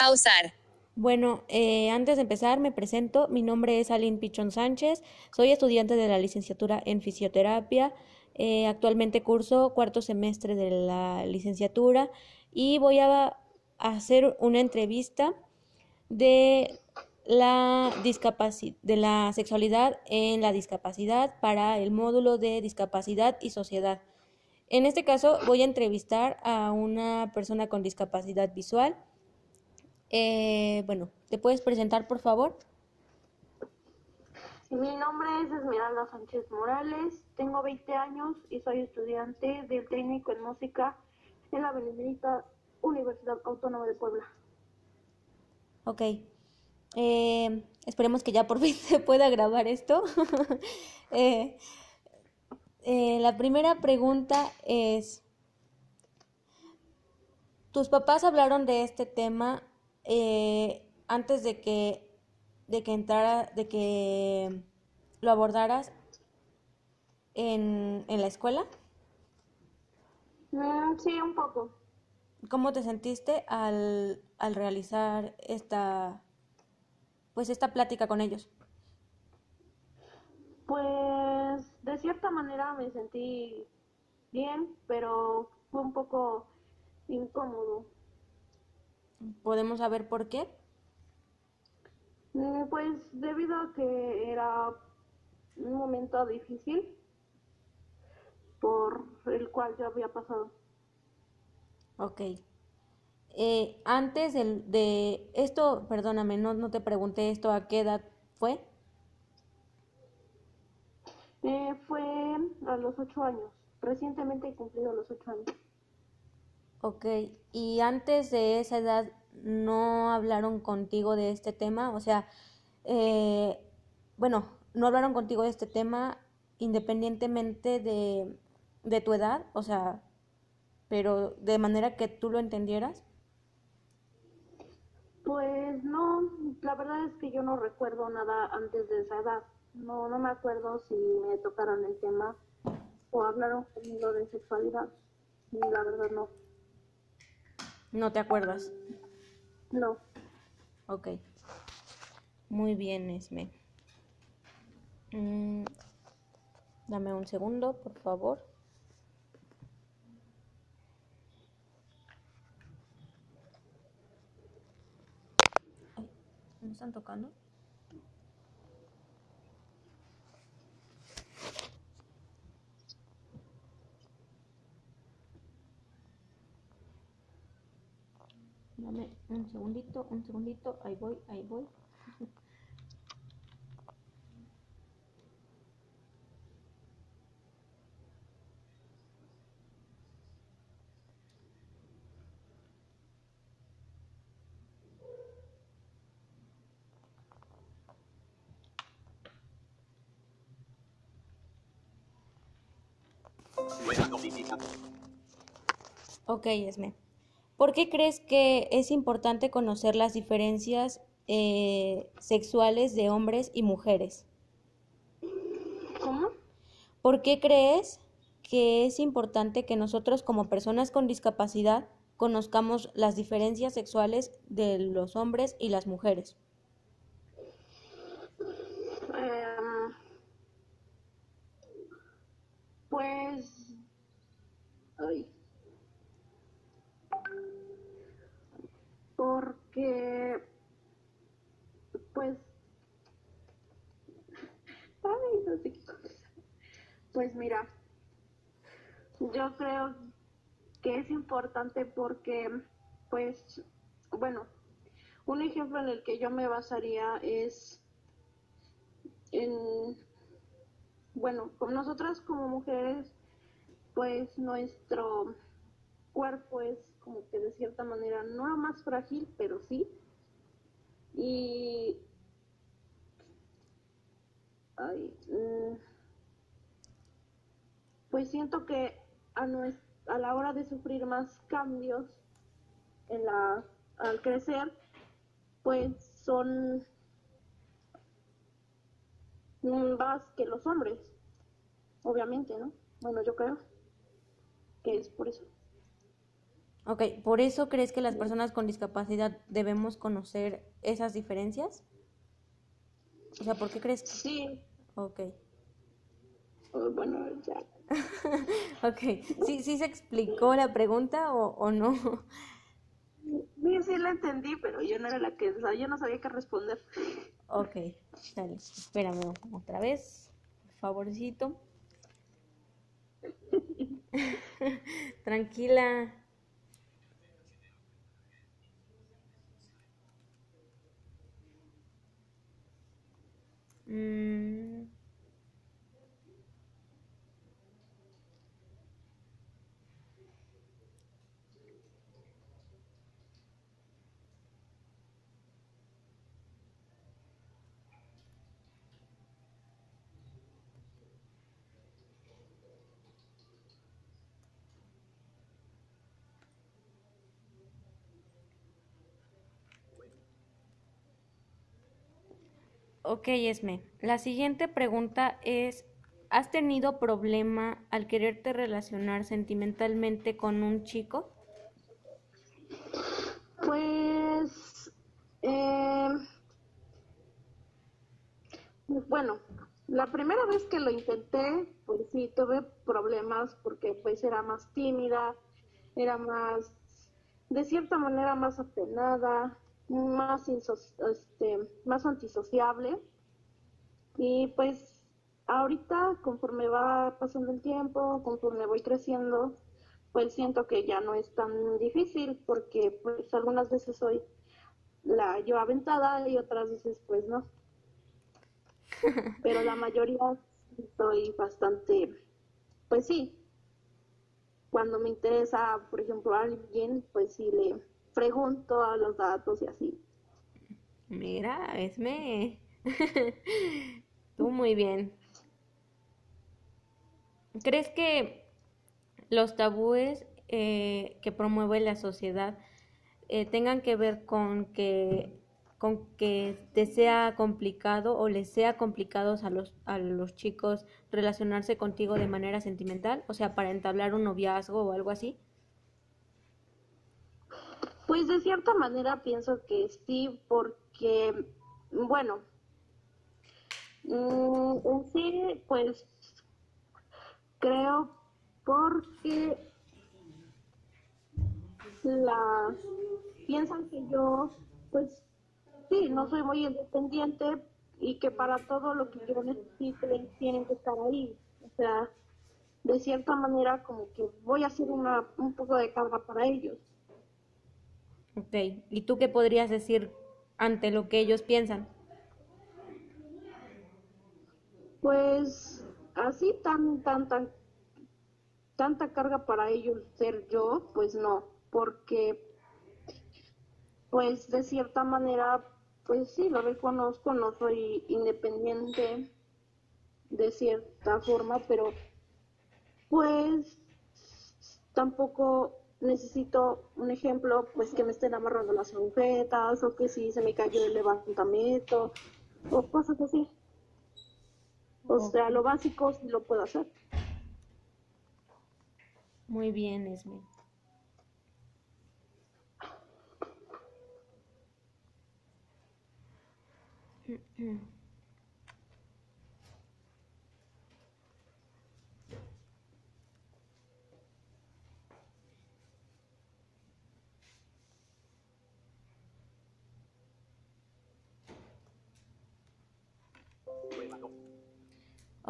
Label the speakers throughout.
Speaker 1: Pausar.
Speaker 2: Bueno, eh, antes de empezar me presento. Mi nombre es Aline Pichón Sánchez. Soy estudiante de la licenciatura en fisioterapia. Eh, actualmente curso cuarto semestre de la licenciatura y voy a hacer una entrevista de la de la sexualidad en la discapacidad para el módulo de discapacidad y sociedad. En este caso voy a entrevistar a una persona con discapacidad visual. Eh, bueno, ¿te puedes presentar por favor?
Speaker 3: Mi nombre es Esmeralda Sánchez Morales, tengo 20 años y soy estudiante del técnico en música en la Benemérita Universidad Autónoma de Puebla.
Speaker 2: Ok. Eh, esperemos que ya por fin se pueda grabar esto. Eh, eh, la primera pregunta es, ¿tus papás hablaron de este tema antes de que, de que entrara, de que lo abordaras en, en la escuela?
Speaker 3: Mm, sí, un poco.
Speaker 2: ¿Cómo te sentiste al, al realizar esta, pues esta plática con ellos?
Speaker 3: Pues de cierta manera me sentí bien, pero fue un poco incómodo.
Speaker 2: ¿Podemos saber por qué?
Speaker 3: Mm, pues debido a que era un momento difícil por el cual yo había pasado.
Speaker 2: Ok. Eh, antes del, de esto, perdóname, no, no te pregunté esto, ¿a qué edad fue?
Speaker 3: Eh, fue a los ocho años. Recientemente he cumplido los ocho años.
Speaker 2: Ok. ¿Y antes de esa edad no hablaron contigo de este tema? O sea, eh, bueno, no hablaron contigo de este tema independientemente de, de tu edad, o sea, pero de manera que tú lo entendieras.
Speaker 3: Pues no, la verdad es que yo no recuerdo nada antes de esa edad. No, no me acuerdo si me tocaron el tema o hablaron conmigo de sexualidad. La verdad no.
Speaker 2: ¿No te acuerdas?
Speaker 3: No.
Speaker 2: Ok. Muy bien, Esme. Mm, dame un segundo, por favor. ¿Me están tocando? Dame un segundito, un segundito, ahí voy, ahí voy. Ok, Esme. ¿Por qué crees que es importante conocer las diferencias eh, sexuales de hombres y mujeres?
Speaker 3: ¿Cómo?
Speaker 2: ¿Por qué crees que es importante que nosotros como personas con discapacidad conozcamos las diferencias sexuales de los hombres y las mujeres?
Speaker 3: Em, pues... Ay. Porque pues ay no sé pues mira yo creo que es importante porque pues bueno un ejemplo en el que yo me basaría es en bueno con nosotras como mujeres pues nuestro cuerpo es como que de cierta manera, no más frágil, pero sí. Y... Mm, pues siento que a, a la hora de sufrir más cambios en la, al crecer, pues son más que los hombres, obviamente, ¿no? Bueno, yo creo que es por eso.
Speaker 2: Ok, ¿por eso crees que las personas con discapacidad debemos conocer esas diferencias? O sea, ¿por qué crees?
Speaker 3: Sí.
Speaker 2: Ok.
Speaker 3: Oh, bueno, ya.
Speaker 2: ok, ¿Sí, ¿sí se explicó la pregunta o, o no?
Speaker 3: Sí, sí la entendí, pero yo no era la que, o sea, yo no sabía qué responder.
Speaker 2: Ok, dale, espérame otra vez, por favorcito. Tranquila. Mm. Ok, Esme. La siguiente pregunta es, ¿has tenido problema al quererte relacionar sentimentalmente con un chico?
Speaker 3: Pues, eh, bueno, la primera vez que lo intenté, pues sí, tuve problemas porque pues era más tímida, era más, de cierta manera más apenada, más, este, más antisociable. Y pues ahorita, conforme va pasando el tiempo, conforme voy creciendo, pues siento que ya no es tan difícil porque pues algunas veces soy la yo aventada y otras veces pues no. Pero la mayoría estoy bastante, pues sí, cuando me interesa, por ejemplo, a alguien, pues sí le pregunto a los datos y así.
Speaker 2: Mira, Esme. Tú muy bien. ¿Crees que los tabúes eh, que promueve la sociedad eh, tengan que ver con que con que te sea complicado o les sea complicado a los, a los chicos relacionarse contigo de manera sentimental, o sea, para entablar un noviazgo o algo así?
Speaker 3: Pues de cierta manera pienso que sí, porque, bueno, mm, en sí, pues creo porque la piensan que yo, pues sí, no soy muy independiente y que para todo lo que yo necesite tienen que estar ahí. O sea, de cierta manera como que voy a hacer una, un poco de carga para ellos.
Speaker 2: Ok, ¿y tú qué podrías decir ante lo que ellos piensan?
Speaker 3: Pues así tan, tan, tan, tanta carga para ellos ser yo, pues no, porque pues de cierta manera, pues sí, lo reconozco, no soy independiente de cierta forma, pero pues tampoco necesito un ejemplo, pues que me estén amarrando las agujetas o que si se me cayó el levantamiento o cosas así. O sea, lo básico sí lo puedo hacer.
Speaker 2: Muy bien, Esme.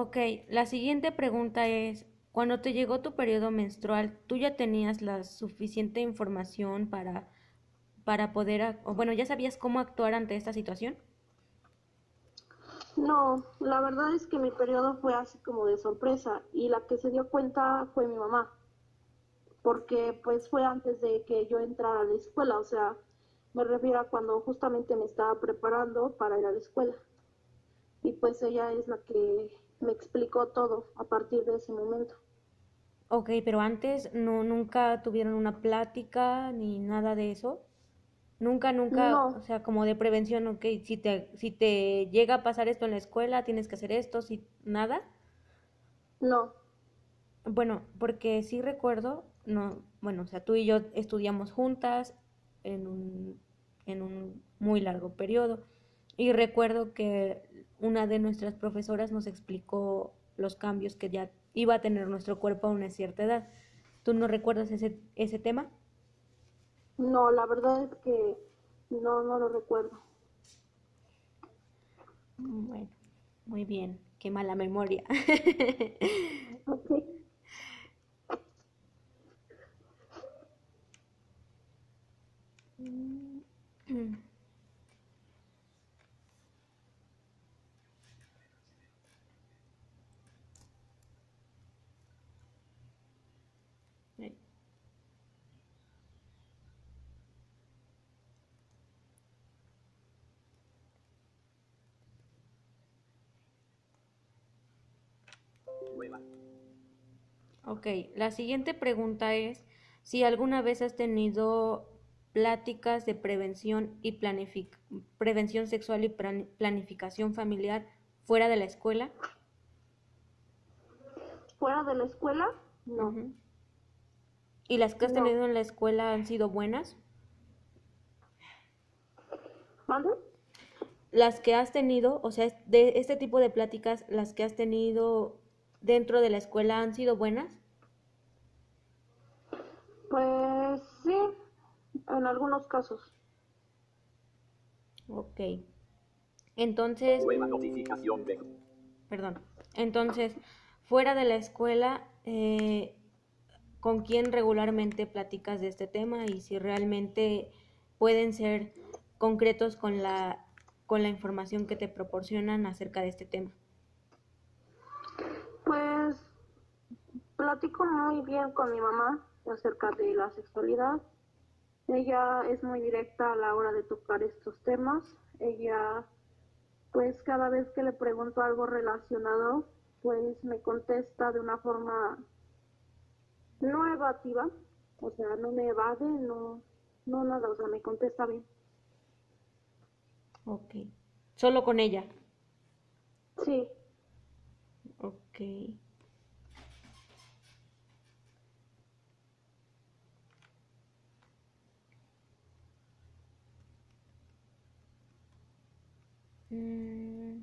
Speaker 2: Ok, la siguiente pregunta es, cuando te llegó tu periodo menstrual, ¿tú ya tenías la suficiente información para, para poder, bueno, ya sabías cómo actuar ante esta situación?
Speaker 3: No, la verdad es que mi periodo fue así como de sorpresa y la que se dio cuenta fue mi mamá, porque pues fue antes de que yo entrara a la escuela, o sea, me refiero a cuando justamente me estaba preparando para ir a la escuela. Y pues ella es la que me explicó todo a partir de ese momento.
Speaker 2: Ok, pero antes no nunca tuvieron una plática ni nada de eso. Nunca, nunca, o sea, como de prevención, ok, si te, si te llega a pasar esto en la escuela, tienes que hacer esto, si nada.
Speaker 3: No.
Speaker 2: Bueno, porque sí recuerdo no, bueno, o sea, tú y yo estudiamos juntas en un, en un muy largo periodo. Y recuerdo que una de nuestras profesoras nos explicó los cambios que ya iba a tener nuestro cuerpo a una cierta edad. ¿Tú no recuerdas ese, ese tema?
Speaker 3: No, la verdad es que no, no lo recuerdo.
Speaker 2: Bueno, muy bien. Qué mala memoria.
Speaker 3: Ok.
Speaker 2: Ay. Ok, la siguiente pregunta es si alguna vez has tenido pláticas de prevención y planific- prevención sexual y plan- planificación familiar fuera de la escuela.
Speaker 3: ¿Fuera de la escuela? No.
Speaker 2: Ujú. ¿Y las que has
Speaker 3: No.
Speaker 2: tenido en la escuela han sido buenas?
Speaker 3: ¿Mande?
Speaker 2: Las que has tenido, o sea, de este tipo de pláticas, las que has tenido dentro de la escuela han sido buenas?
Speaker 3: Pues sí, en algunos casos.
Speaker 2: Ok. Entonces,
Speaker 1: notificación de
Speaker 2: perdón. Entonces, fuera de la escuela, eh, ¿con quién regularmente platicas de este tema y si realmente pueden ser concretos con la, con la información que te proporcionan acerca de este tema?
Speaker 3: Pues platico muy bien con mi mamá acerca de la sexualidad. Ella es muy directa a la hora de tocar estos temas. Ella, pues cada vez que le pregunto algo relacionado, pues me contesta de una forma no evasiva, o sea, no me evade, no, no nada, o sea, me contesta bien.
Speaker 2: Ok. Solo con ella.
Speaker 3: Sí,
Speaker 2: Mm.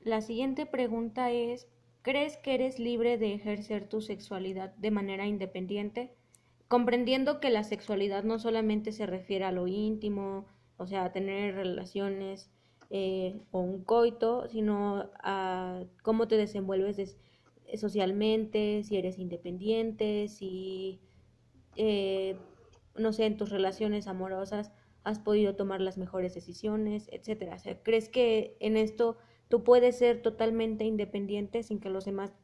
Speaker 2: La siguiente pregunta es, ¿crees que eres libre de ejercer tu sexualidad de manera independiente? Comprendiendo que la sexualidad no solamente se refiere a lo íntimo, o sea, a tener relaciones eh, o un coito, sino a cómo te desenvuelves des- socialmente, si eres independiente, si, eh, no sé, en tus relaciones amorosas has podido tomar las mejores decisiones, etcétera. O sea, ¿crees que en esto tú puedes ser totalmente independiente sin que los demás,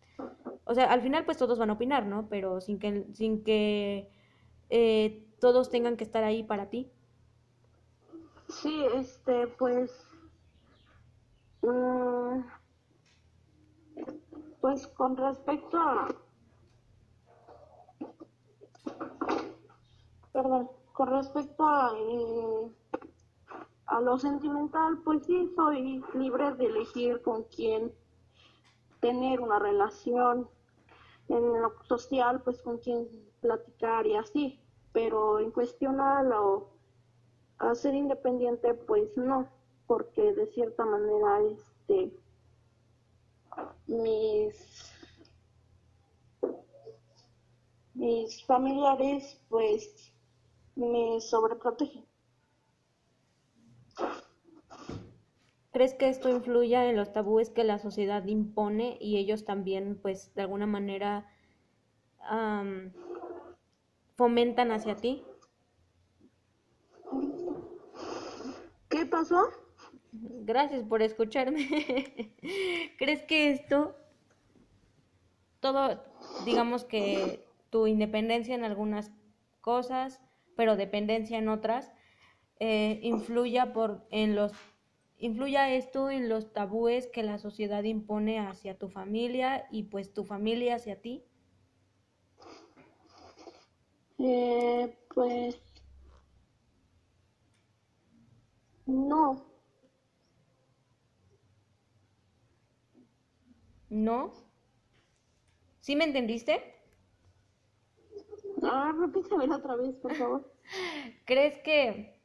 Speaker 2: o sea, al final pues todos van a opinar, ¿no? Pero sin que, sin que eh, todos tengan que estar ahí para ti.
Speaker 3: sí, este, pues, mm, pues con respecto a, perdón, con respecto a, eh, a lo sentimental, pues sí, soy libre de elegir con quién tener una relación. En lo social, pues con quién platicar y así. Pero en cuestión a lo ser independiente, pues no, porque de cierta manera, este, mis mis familiares, pues, me sobreprotegen.
Speaker 2: ¿Crees que esto influya en los tabúes que la sociedad impone y ellos también, pues, de alguna manera am, fomentan hacia ti?
Speaker 3: ¿Qué pasó?
Speaker 2: Gracias por escucharme. ¿Crees que esto, todo, digamos que tu independencia en algunas cosas, pero dependencia en otras, eh, influya por en los influya esto en los tabúes que la sociedad impone hacia tu familia y pues tu familia hacia ti?
Speaker 3: Eh, pues no.
Speaker 2: ¿No? ¿Sí me entendiste?
Speaker 3: Ah, repítemelo otra vez, por favor.
Speaker 2: ¿Crees que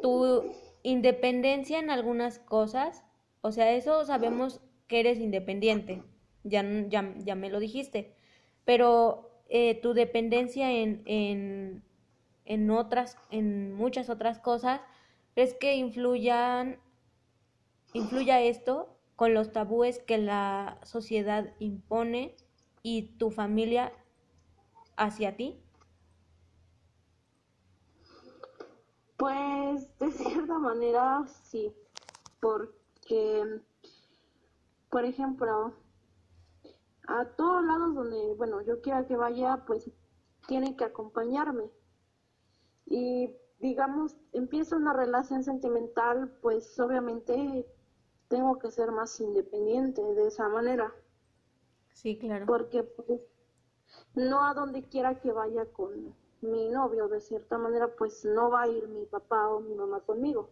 Speaker 2: tu independencia en algunas cosas, o sea, eso sabemos que eres independiente, ya, ya, ya me lo dijiste, pero eh, tu dependencia en, en, en otras, en muchas otras cosas, ¿crees que influyan, influya esto con los tabúes que la sociedad impone y tu familia hacia ti?
Speaker 3: Pues de cierta manera sí, porque, por ejemplo, a todos lados donde, bueno, yo quiera que vaya, pues tiene que acompañarme. Y digamos, empieza una relación sentimental, pues obviamente tengo que ser más independiente de esa manera.
Speaker 2: Sí, claro.
Speaker 3: Porque pues no a donde quiera que vaya con mi novio, de cierta manera, pues no va a ir mi papá o mi mamá conmigo.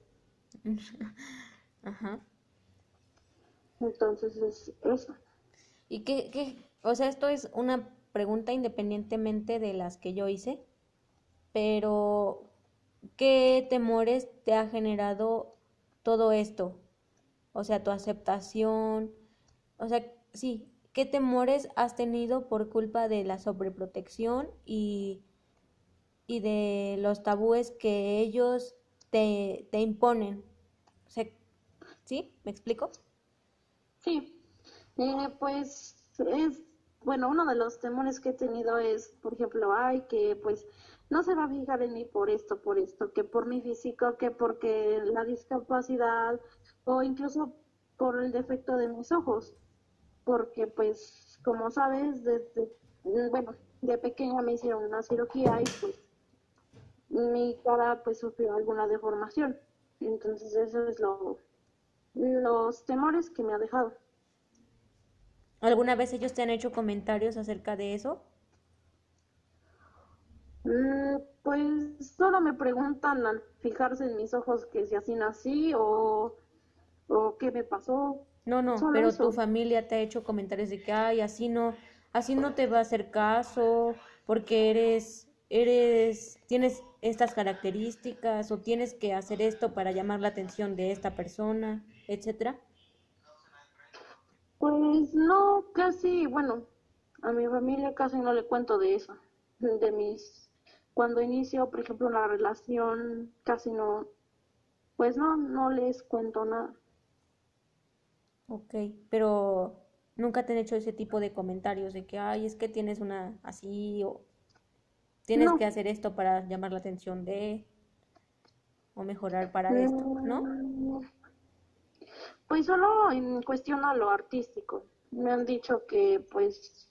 Speaker 3: Ajá. Entonces es eso.
Speaker 2: ¿Y qué, qué? O sea, esto es una pregunta independientemente de las que yo hice, pero ¿qué temores te ha generado todo esto? O sea, tu aceptación, o sea, sí, ¿qué temores has tenido por culpa de la sobreprotección y y de los tabúes que ellos te, te imponen. ¿Sí? ¿Me explico?
Speaker 3: Sí, eh, pues es, bueno, uno de los temores que he tenido es, por ejemplo, ay, que pues no se va a fijar en mí por esto, por esto, que por mi físico, que porque la discapacidad o incluso por el defecto de mis ojos, porque pues como sabes, desde, bueno, de pequeña me hicieron una cirugía y pues mi cara pues sufrió alguna deformación. Entonces eso es lo, los temores que me ha dejado.
Speaker 2: ¿Alguna vez ellos te han hecho comentarios acerca de eso?
Speaker 3: Mm, pues solo me preguntan al fijarse en mis ojos que si así nací o, o qué me pasó.
Speaker 2: No, no, pero tu familia te ha hecho comentarios de que, ay, así no, así no te va a hacer caso, porque eres, eres, tienes estas características o tienes que hacer esto para llamar la atención de esta persona, etcétera?
Speaker 3: Pues no, casi, bueno, a mi familia casi no le cuento de eso, de mis, cuando inicio, por ejemplo, una relación, casi no, pues no, no les cuento nada.
Speaker 2: Ok, pero nunca te han hecho ese tipo de comentarios de que, ay, es que tienes una así o tienes que hacer esto para llamar la atención de o mejorar para esto, ¿no?
Speaker 3: Pues solo en cuestión a lo artístico. Me han dicho que pues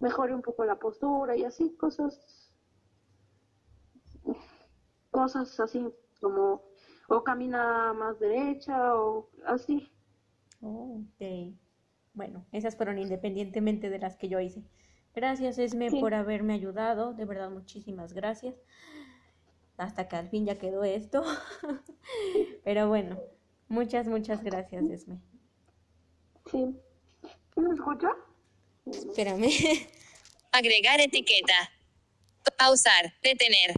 Speaker 3: mejore un poco la postura y así cosas cosas así como o camina más derecha o así.
Speaker 2: Oh, ok. Bueno, esas fueron independientemente de las que yo hice. Gracias, Esme, por haberme ayudado. De verdad, muchísimas gracias. Hasta que al fin ya quedó esto. Pero bueno, muchas, muchas gracias, Esme.
Speaker 3: Sí. ¿Me escucha?
Speaker 2: Espérame.
Speaker 1: Agregar etiqueta. Pausar. Detener.